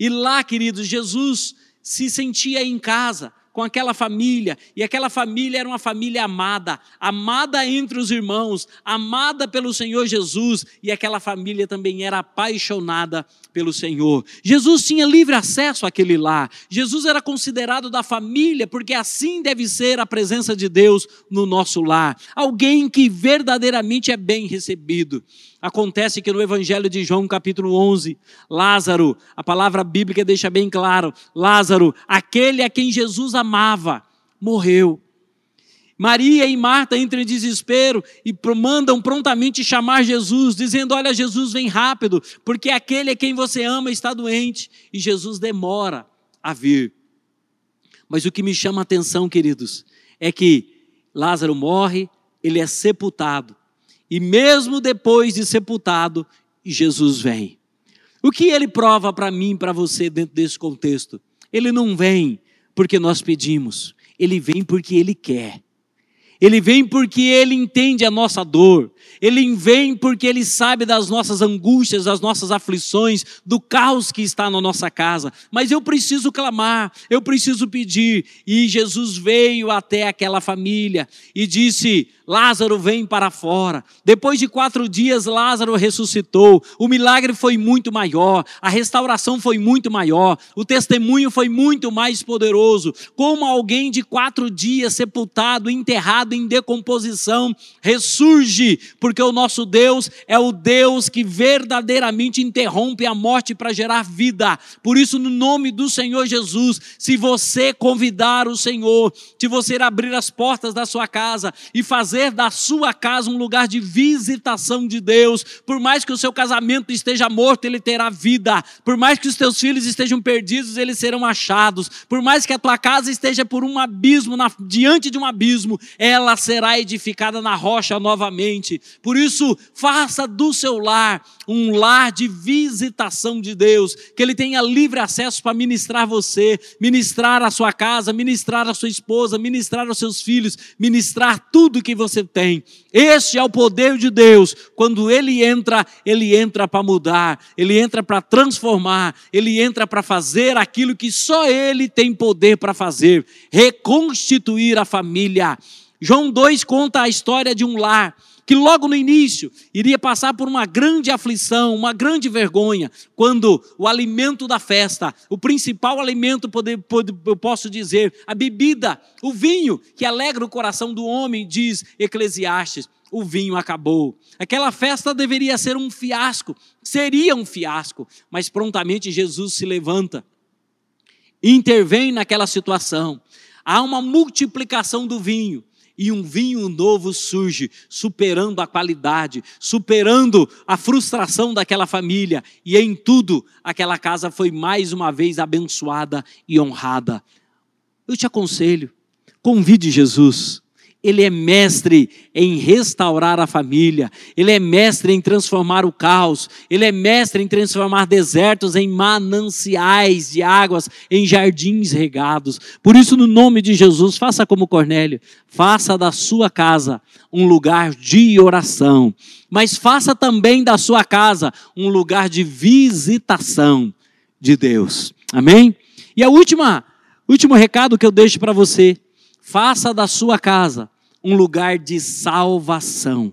E lá, queridos, Jesus se sentia em casa com aquela família, e aquela família era uma família amada, amada entre os irmãos, amada pelo Senhor Jesus, e aquela família também era apaixonada pelo Senhor. Jesus tinha livre acesso àquele lar. Jesus era considerado da família, porque assim deve ser a presença de Deus no nosso lar. Alguém que verdadeiramente é bem recebido. Acontece que no Evangelho de João, capítulo 11, Lázaro, a palavra bíblica deixa bem claro: Lázaro, aquele a quem Jesus amava, morreu. Maria e Marta entram em desespero e mandam prontamente chamar Jesus, dizendo: Olha, Jesus, vem rápido, porque aquele a quem você ama está doente. E Jesus demora a vir. Mas o que me chama a atenção, queridos, é que Lázaro morre, ele é sepultado. E mesmo depois de sepultado, Jesus vem. O que ele prova para mim, para você, dentro desse contexto? Ele não vem porque nós pedimos, ele vem porque ele quer. Ele vem porque ele entende a nossa dor. Ele vem porque ele sabe das nossas angústias, das nossas aflições, do caos que está na nossa casa. Mas eu preciso clamar, eu preciso pedir. E Jesus veio até aquela família e disse: Lázaro vem para fora. Depois de quatro dias, Lázaro ressuscitou. O milagre foi muito maior, a restauração foi muito maior, o testemunho foi muito mais poderoso. Como alguém de quatro dias sepultado, enterrado em decomposição, ressurge, porque o nosso Deus é o Deus que verdadeiramente interrompe a morte para gerar vida. Por isso, no nome do Senhor Jesus, se você convidar o Senhor, se você abrir as portas da sua casa e fazer fazer da sua casa um lugar de visitação de Deus. Por mais que o seu casamento esteja morto, ele terá vida. Por mais que os teus filhos estejam perdidos, eles serão achados. Por mais que a tua casa esteja por um abismo, na, diante de um abismo, ela será edificada na rocha novamente. Por isso, faça do seu lar um lar de visitação de Deus, que ele tenha livre acesso para ministrar você, ministrar a sua casa, ministrar a sua esposa, ministrar aos seus filhos, ministrar tudo que você você tem. Este é o poder de Deus. Quando ele entra, ele entra para mudar, ele entra para transformar, ele entra para fazer aquilo que só ele tem poder para fazer reconstituir a família. João 2 conta a história de um lar que logo no início iria passar por uma grande aflição, uma grande vergonha, quando o alimento da festa, o principal alimento, eu posso dizer, a bebida, o vinho, que alegra o coração do homem, diz Eclesiastes, o vinho acabou. Aquela festa deveria ser um fiasco, seria um fiasco, mas prontamente Jesus se levanta, intervém naquela situação. Há uma multiplicação do vinho e um vinho novo surge, superando a qualidade, superando a frustração daquela família, e em tudo aquela casa foi mais uma vez abençoada e honrada. Eu te aconselho, convide Jesus ele é mestre em restaurar a família, ele é mestre em transformar o caos, ele é mestre em transformar desertos em mananciais de águas, em jardins regados. Por isso, no nome de Jesus, faça como Cornélio, faça da sua casa um lugar de oração, mas faça também da sua casa um lugar de visitação de Deus. Amém? E a última, último recado que eu deixo para você, faça da sua casa um lugar de salvação.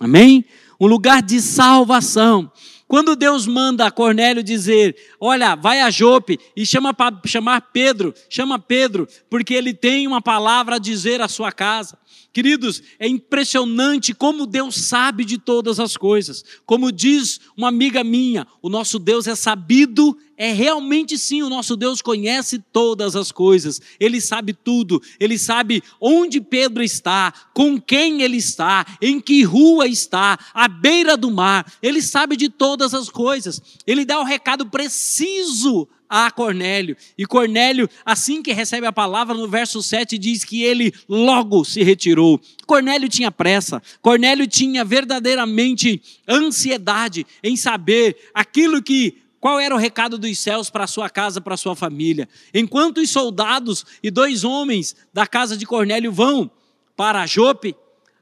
Amém? Um lugar de salvação. Quando Deus manda Cornélio dizer: Olha, vai a Jope e chama para chamar Pedro, chama Pedro, porque ele tem uma palavra a dizer à sua casa. Queridos, é impressionante como Deus sabe de todas as coisas. Como diz uma amiga minha, o nosso Deus é sabido, é realmente sim, o nosso Deus conhece todas as coisas. Ele sabe tudo. Ele sabe onde Pedro está, com quem ele está, em que rua está, à beira do mar. Ele sabe de todas as coisas. Ele dá o recado preciso a Cornélio. E Cornélio, assim que recebe a palavra, no verso 7 diz que ele logo se retirou. Cornélio tinha pressa, Cornélio tinha verdadeiramente ansiedade em saber aquilo que qual era o recado dos céus para sua casa, para sua família. Enquanto os soldados e dois homens da casa de Cornélio vão para Jope,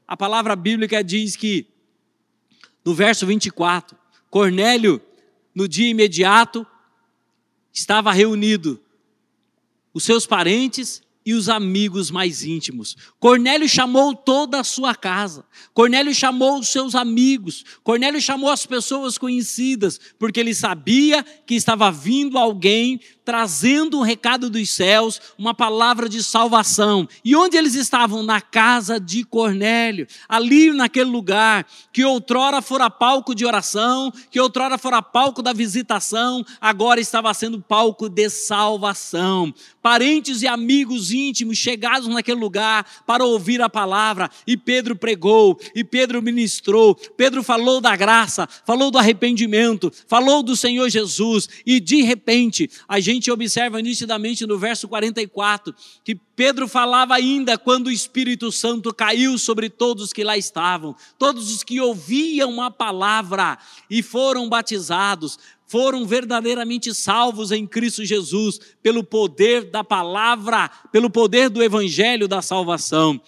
a palavra bíblica diz que no verso 24, Cornélio no dia imediato estava reunido os seus parentes e os amigos mais íntimos. Cornélio chamou toda a sua casa. Cornélio chamou os seus amigos. Cornélio chamou as pessoas conhecidas, porque ele sabia que estava vindo alguém trazendo um recado dos céus, uma palavra de salvação. E onde eles estavam? Na casa de Cornélio, ali naquele lugar que outrora fora palco de oração, que outrora fora palco da visitação, agora estava sendo palco de salvação. Parentes e amigos íntimos chegados naquele lugar para ouvir a palavra, e Pedro pregou, e Pedro ministrou, Pedro falou da graça, falou do arrependimento, falou do Senhor Jesus, e de repente a gente gente observa nitidamente no verso 44 que Pedro falava ainda quando o Espírito Santo caiu sobre todos que lá estavam, todos os que ouviam a palavra e foram batizados, foram verdadeiramente salvos em Cristo Jesus pelo poder da palavra, pelo poder do evangelho da salvação.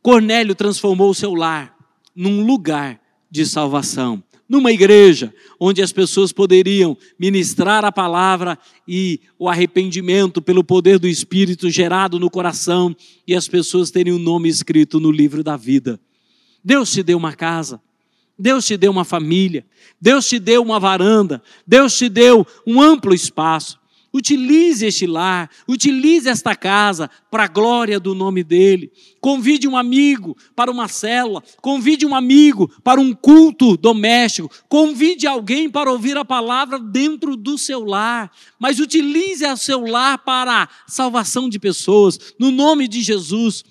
Cornélio transformou o seu lar num lugar de salvação numa igreja onde as pessoas poderiam ministrar a palavra e o arrependimento pelo poder do Espírito gerado no coração e as pessoas terem o um nome escrito no livro da vida. Deus te deu uma casa, Deus te deu uma família, Deus te deu uma varanda, Deus te deu um amplo espaço. Utilize este lar, utilize esta casa para a glória do nome dEle. Convide um amigo para uma célula, convide um amigo para um culto doméstico, convide alguém para ouvir a palavra dentro do seu lar, mas utilize o seu lar para a salvação de pessoas, no nome de Jesus.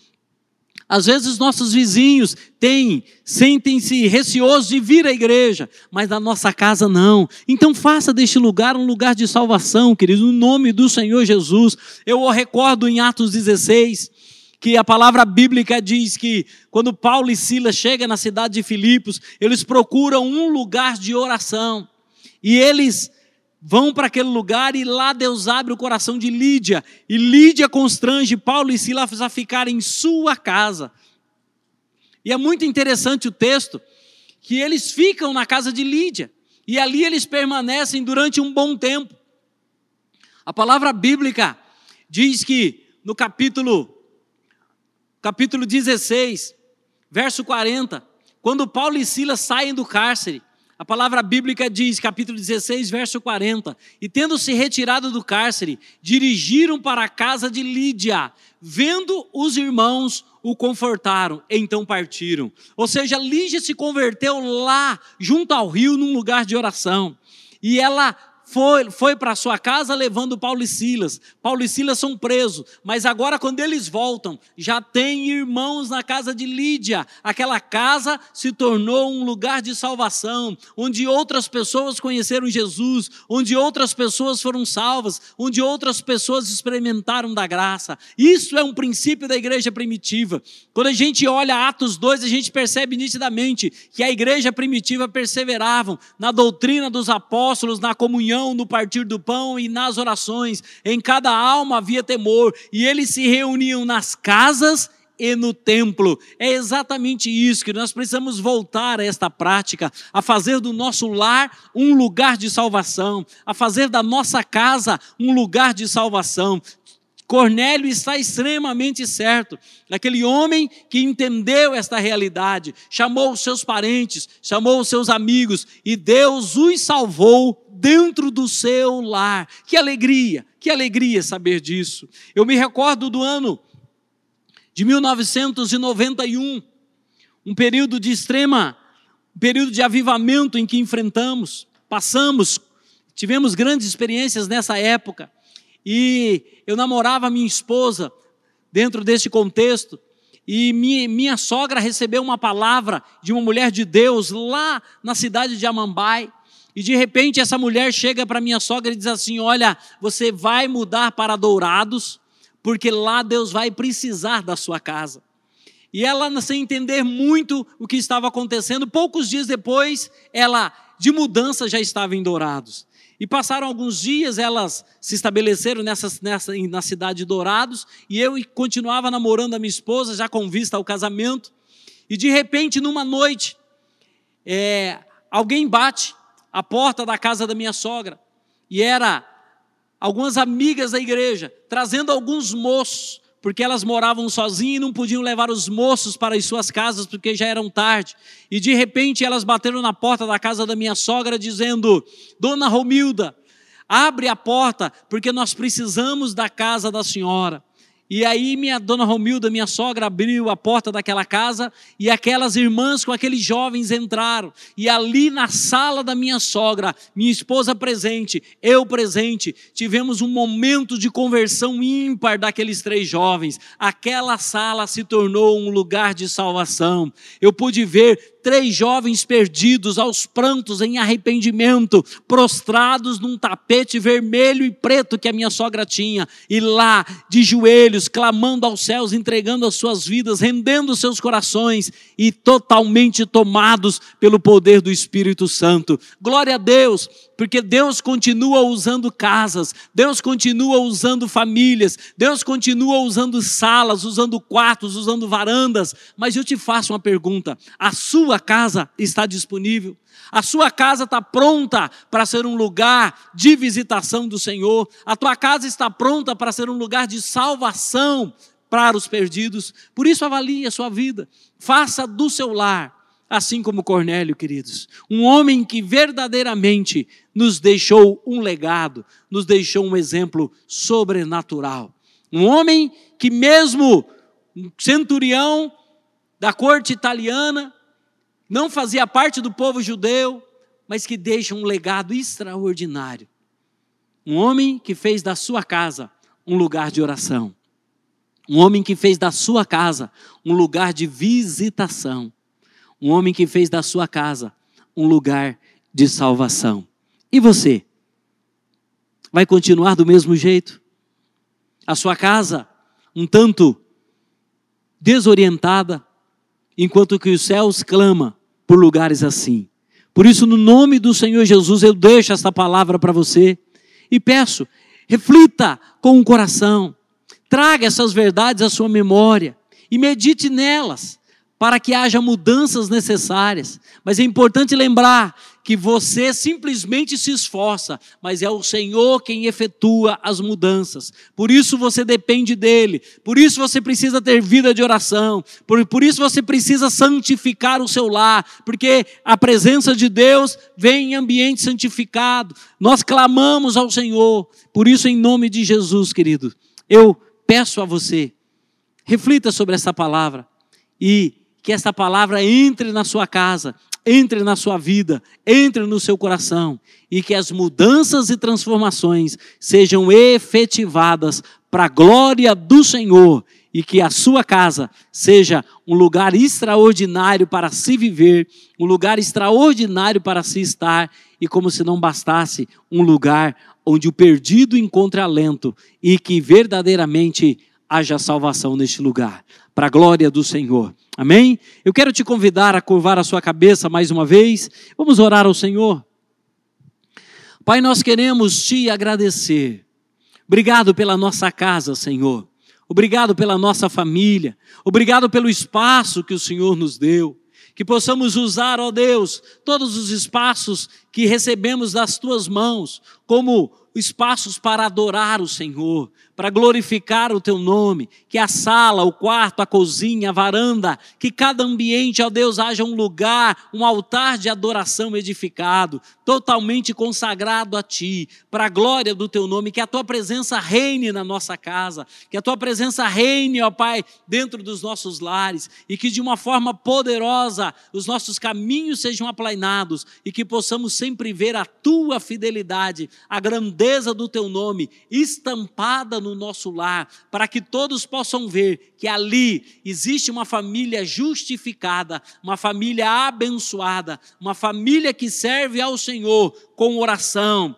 Às vezes nossos vizinhos têm, sentem-se receosos de vir à igreja, mas na nossa casa não. Então faça deste lugar um lugar de salvação, querido, no nome do Senhor Jesus. Eu recordo em Atos 16, que a palavra bíblica diz que quando Paulo e Silas chegam na cidade de Filipos, eles procuram um lugar de oração. E eles vão para aquele lugar e lá Deus abre o coração de Lídia. E Lídia constrange Paulo e Silas a ficar em sua casa. E é muito interessante o texto, que eles ficam na casa de Lídia. E ali eles permanecem durante um bom tempo. A palavra bíblica diz que no capítulo capítulo 16, verso 40, quando Paulo e Silas saem do cárcere, a palavra bíblica diz, capítulo 16, verso 40: E tendo se retirado do cárcere, dirigiram para a casa de Lídia, vendo os irmãos, o confortaram, então partiram. Ou seja, Lídia se converteu lá, junto ao rio, num lugar de oração. E ela foi, foi para sua casa levando Paulo e Silas. Paulo e Silas são presos, mas agora, quando eles voltam, já tem irmãos na casa de Lídia. Aquela casa se tornou um lugar de salvação, onde outras pessoas conheceram Jesus, onde outras pessoas foram salvas, onde outras pessoas experimentaram da graça. Isso é um princípio da igreja primitiva. Quando a gente olha Atos 2, a gente percebe nitidamente que a igreja primitiva perseveravam na doutrina dos apóstolos, na comunhão no partir do pão e nas orações. Em cada alma havia temor, e eles se reuniam nas casas e no templo. É exatamente isso que nós precisamos voltar a esta prática, a fazer do nosso lar um lugar de salvação, a fazer da nossa casa um lugar de salvação Cornélio está extremamente certo. Aquele homem que entendeu esta realidade, chamou os seus parentes, chamou os seus amigos e Deus os salvou dentro do seu lar. Que alegria, que alegria saber disso. Eu me recordo do ano de 1991, um período de extrema, um período de avivamento em que enfrentamos, passamos, tivemos grandes experiências nessa época. E eu namorava minha esposa dentro desse contexto. E minha, sogra recebeu uma palavra de uma mulher de Deus lá na cidade de Amambai. E de repente essa mulher chega para minha sogra e diz assim: Olha, você vai mudar para Dourados, porque lá Deus vai precisar da sua casa. E ela, sem entender muito o que estava acontecendo, poucos dias depois, ela, de mudança, já estava em Dourados. E passaram alguns dias, elas se estabeleceram nessa, na cidade de Dourados, e eu continuava namorando a minha esposa, já com vista ao casamento. E de repente, numa noite, é, alguém bate a porta da casa da minha sogra, e era algumas amigas da igreja, trazendo alguns moços porque elas moravam sozinhas e não podiam levar os moços para as suas casas porque já eram tarde. E de repente elas bateram na porta da casa da minha sogra dizendo: Dona Romilda, abre a porta porque nós precisamos da casa da senhora. E aí minha dona Romilda, minha sogra, abriu a porta daquela casa e aquelas irmãs com aqueles jovens entraram. E ali na sala da minha sogra, minha esposa presente, eu presente, tivemos um momento de conversão ímpar daqueles três jovens. Aquela sala se tornou um lugar de salvação. Eu pude ver três jovens perdidos aos prantos em arrependimento, prostrados num tapete vermelho e preto que a minha sogra tinha, e lá, de joelhos, clamando aos céus, entregando as suas vidas, rendendo seus corações e totalmente tomados pelo poder do Espírito Santo. Glória a Deus, porque Deus continua usando casas, Deus continua usando famílias, Deus continua usando salas, usando quartos, usando varandas, mas eu te faço uma pergunta: a sua casa está disponível? A sua casa está pronta para ser um lugar de visitação do Senhor. A tua casa está pronta para ser um lugar de salvação para os perdidos. Por isso, avalie a sua vida. Faça do seu lar assim como Cornélio, queridos. Um homem que verdadeiramente nos deixou um legado, nos deixou um exemplo sobrenatural. Um homem que, mesmo centurião da corte italiana, não fazia parte do povo judeu, mas que deixa um legado extraordinário. Um homem que fez da sua casa um lugar de oração. Um homem que fez da sua casa um lugar de visitação. Um homem que fez da sua casa um lugar de salvação. E você? Vai continuar do mesmo jeito? A sua casa, um tanto desorientada, enquanto que os céus clama por lugares assim. Por isso, no nome do Senhor Jesus, eu deixo esta palavra para você e peço, reflita com o coração, traga essas verdades à sua memória e medite nelas para que haja mudanças necessárias. Mas é importante lembrar que você simplesmente se esforça, mas é o Senhor quem efetua as mudanças. Por isso você depende dele. Por isso você precisa ter vida de oração. Por, por isso você precisa santificar o seu lar, porque a presença de Deus vem em ambiente santificado. Nós clamamos ao Senhor. Por isso, em nome de Jesus, querido, eu peço a você, reflita sobre essa palavra e que essa palavra entre na sua casa, entre na sua vida, entre no seu coração e que as mudanças e transformações sejam efetivadas para a glória do Senhor e que a sua casa seja um lugar extraordinário para se viver, um lugar extraordinário para se estar e como se não bastasse, um lugar onde o perdido encontre alento e que verdadeiramente haja salvação neste lugar, para a glória do Senhor. Amém? Eu quero te convidar a curvar a sua cabeça mais uma vez. Vamos orar ao Senhor. Pai, nós queremos te agradecer. Obrigado pela nossa casa, Senhor. Obrigado pela nossa família. Obrigado pelo espaço que o Senhor nos deu. Que possamos usar, ó Deus, todos os espaços que recebemos das tuas mãos como espaços para adorar o Senhor, para glorificar o teu nome, que a sala, o quarto, a cozinha, a varanda, que cada ambiente, ó Deus, haja um lugar, um altar de adoração edificado, totalmente consagrado a ti, para a glória do teu nome, que a tua presença reine na nossa casa, que a tua presença reine, ó Pai, dentro dos nossos lares e que de uma forma poderosa os nossos caminhos sejam aplainados e que possamos sempre ver a tua fidelidade, a grandeza do teu nome estampada no nosso lar, para que todos possam ver que ali existe uma família justificada, uma família abençoada, uma família que serve ao Senhor com oração,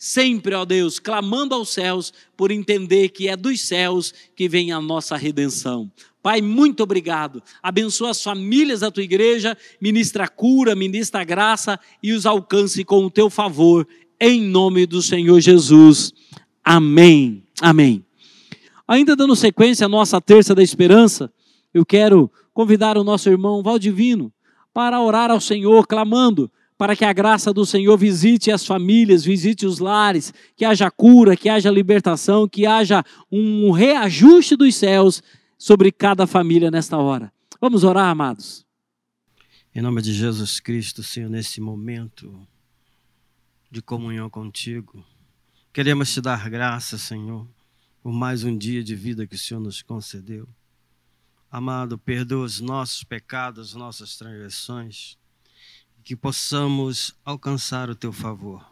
sempre, ó Deus, clamando aos céus por entender que é dos céus que vem a nossa redenção. Pai, muito obrigado. Abençoa as famílias da tua igreja, ministra cura, ministra graça e os alcance com o teu favor, em nome do Senhor Jesus. Amém. Amém. Ainda dando sequência à nossa terça da esperança, eu quero convidar o nosso irmão Valdivino para orar ao Senhor, clamando para que a graça do Senhor visite as famílias, visite os lares, que haja cura, que haja libertação, que haja um reajuste dos céus sobre cada família nesta hora. Vamos orar, amados. Em nome de Jesus Cristo, Senhor, nesse momento de comunhão contigo, queremos te dar graça, Senhor, por mais um dia de vida que o Senhor nos concedeu. Amado, perdoa os nossos pecados, nossas transgressões que possamos alcançar o teu favor.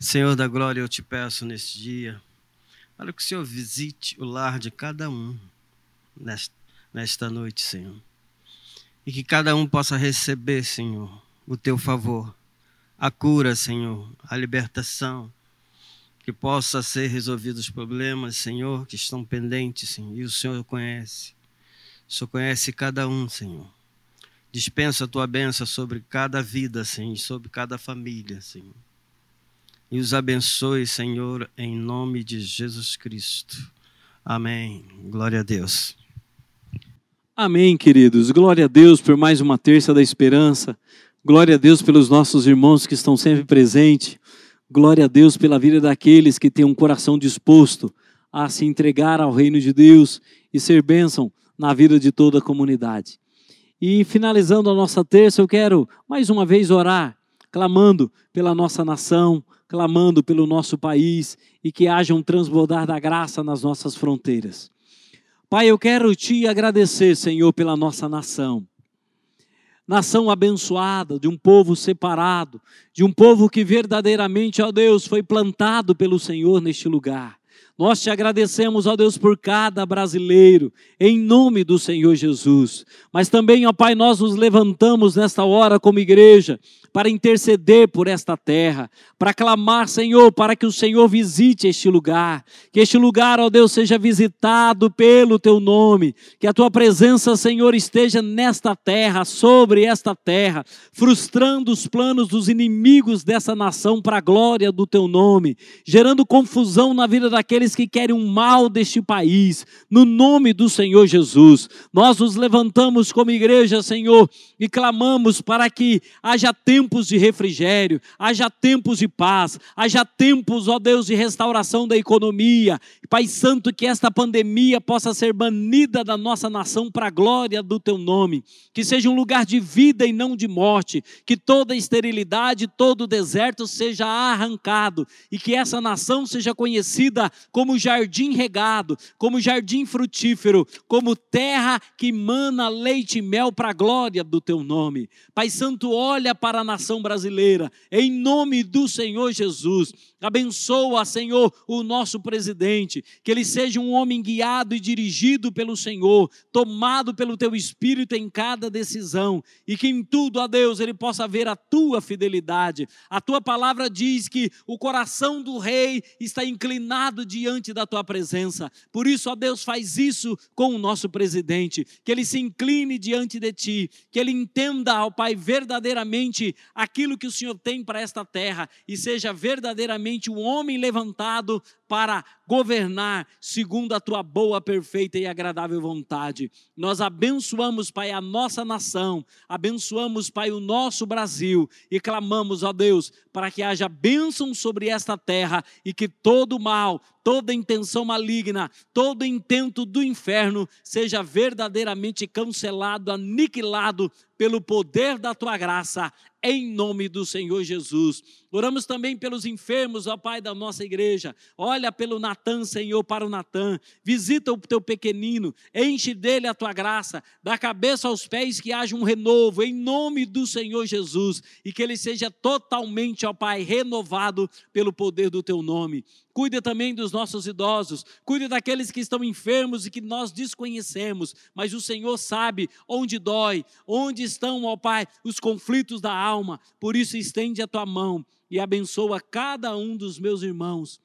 Senhor da glória, eu te peço neste dia, para que o Senhor visite o lar de cada um nesta, nesta noite, Senhor. E que cada um possa receber, Senhor, o teu favor, a cura, Senhor, a libertação, que possa ser resolvidos os problemas, Senhor, que estão pendentes, Senhor, e o Senhor conhece. O Senhor conhece cada um, Senhor. Dispensa a tua bênção sobre cada vida, Senhor, sobre cada família, Senhor. E os abençoe, Senhor, em nome de Jesus Cristo. Amém. Glória a Deus. Amém, queridos. Glória a Deus por mais uma terça da esperança. Glória a Deus pelos nossos irmãos que estão sempre presentes. Glória a Deus pela vida daqueles que têm um coração disposto a se entregar ao reino de Deus e ser bênção na vida de toda a comunidade. E finalizando a nossa terça, eu quero mais uma vez orar, clamando pela nossa nação, clamando pelo nosso país e que haja um transbordar da graça nas nossas fronteiras. Pai, eu quero te agradecer, Senhor, pela nossa nação. Nação abençoada, de um povo separado, de um povo que verdadeiramente, ó Deus, foi plantado pelo Senhor neste lugar. Nós te agradecemos, ó Deus, por cada brasileiro, em nome do Senhor Jesus. Mas também, ó Pai, nós nos levantamos nesta hora como igreja para interceder por esta terra, para clamar, Senhor, para que o Senhor visite este lugar, que este lugar, ó Deus, seja visitado pelo teu nome, que a tua presença, Senhor, esteja nesta terra, sobre esta terra, frustrando os planos dos inimigos dessa nação para a glória do teu nome, gerando confusão na vida daqueles que querem um mal deste país, no nome do Senhor Jesus. Nós nos levantamos como igreja, Senhor, e clamamos para que haja tempo tempos de refrigério, haja tempos de paz, haja tempos, ó Deus, de restauração da economia. Pai Santo, que esta pandemia possa ser banida da nossa nação para a glória do teu nome. Que seja um lugar de vida e não de morte. Que toda esterilidade, todo deserto seja arrancado e que essa nação seja conhecida como jardim regado, como jardim frutífero, como terra que mana leite e mel para a glória do teu nome. Pai Santo, olha para a nação brasileira, em nome do Senhor Jesus. Abençoa, Senhor, o nosso presidente, que ele seja um homem guiado e dirigido pelo Senhor, tomado pelo teu espírito em cada decisão, e que em tudo, a Deus, ele possa ver a tua fidelidade. A tua palavra diz que o coração do rei está inclinado diante da tua presença. Por isso, ó Deus, faz isso com o nosso presidente, que ele se incline diante de ti, que ele entenda, ó Pai, verdadeiramente aquilo que o Senhor tem para esta terra e seja verdadeiramente um homem levantado para governar segundo a tua boa, perfeita e agradável vontade. Nós abençoamos, Pai, a nossa nação, abençoamos, Pai, o nosso Brasil e clamamos, ó Deus, para que haja bênção sobre esta terra e que todo mal, toda intenção maligna, todo intento do inferno seja verdadeiramente cancelado, aniquilado pelo poder da tua graça, em nome do Senhor Jesus. Oramos também pelos enfermos, ó Pai da nossa igreja. Olha pelo Natan, Senhor, para o Natan. Visita o teu pequenino, enche dele a tua graça, da cabeça aos pés que haja um renovo, em nome do Senhor Jesus, e que ele seja totalmente, ó Pai, renovado pelo poder do teu nome. Cuida também dos nossos idosos, cuida daqueles que estão enfermos e que nós desconhecemos, mas o Senhor sabe onde dói, onde estão, ó Pai, os conflitos da alma. Por isso, estende a tua mão e abençoa cada um dos meus irmãos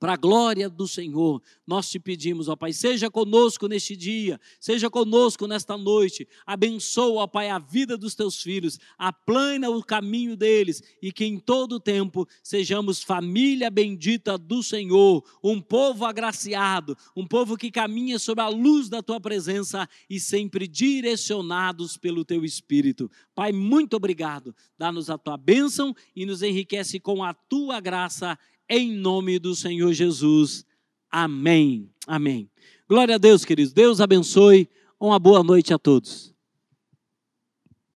para a glória do Senhor, nós te pedimos, ó Pai, seja conosco neste dia, seja conosco nesta noite, abençoa, ó Pai, a vida dos teus filhos, aplana o caminho deles e que em todo tempo sejamos família bendita do Senhor, um povo agraciado, um povo que caminha sob a luz da tua presença e sempre direcionados pelo teu Espírito. Pai, muito obrigado, dá-nos a tua bênção e nos enriquece com a tua graça em nome do Senhor Jesus. Amém. Amém. Glória a Deus, queridos. Deus abençoe. Uma boa noite a todos.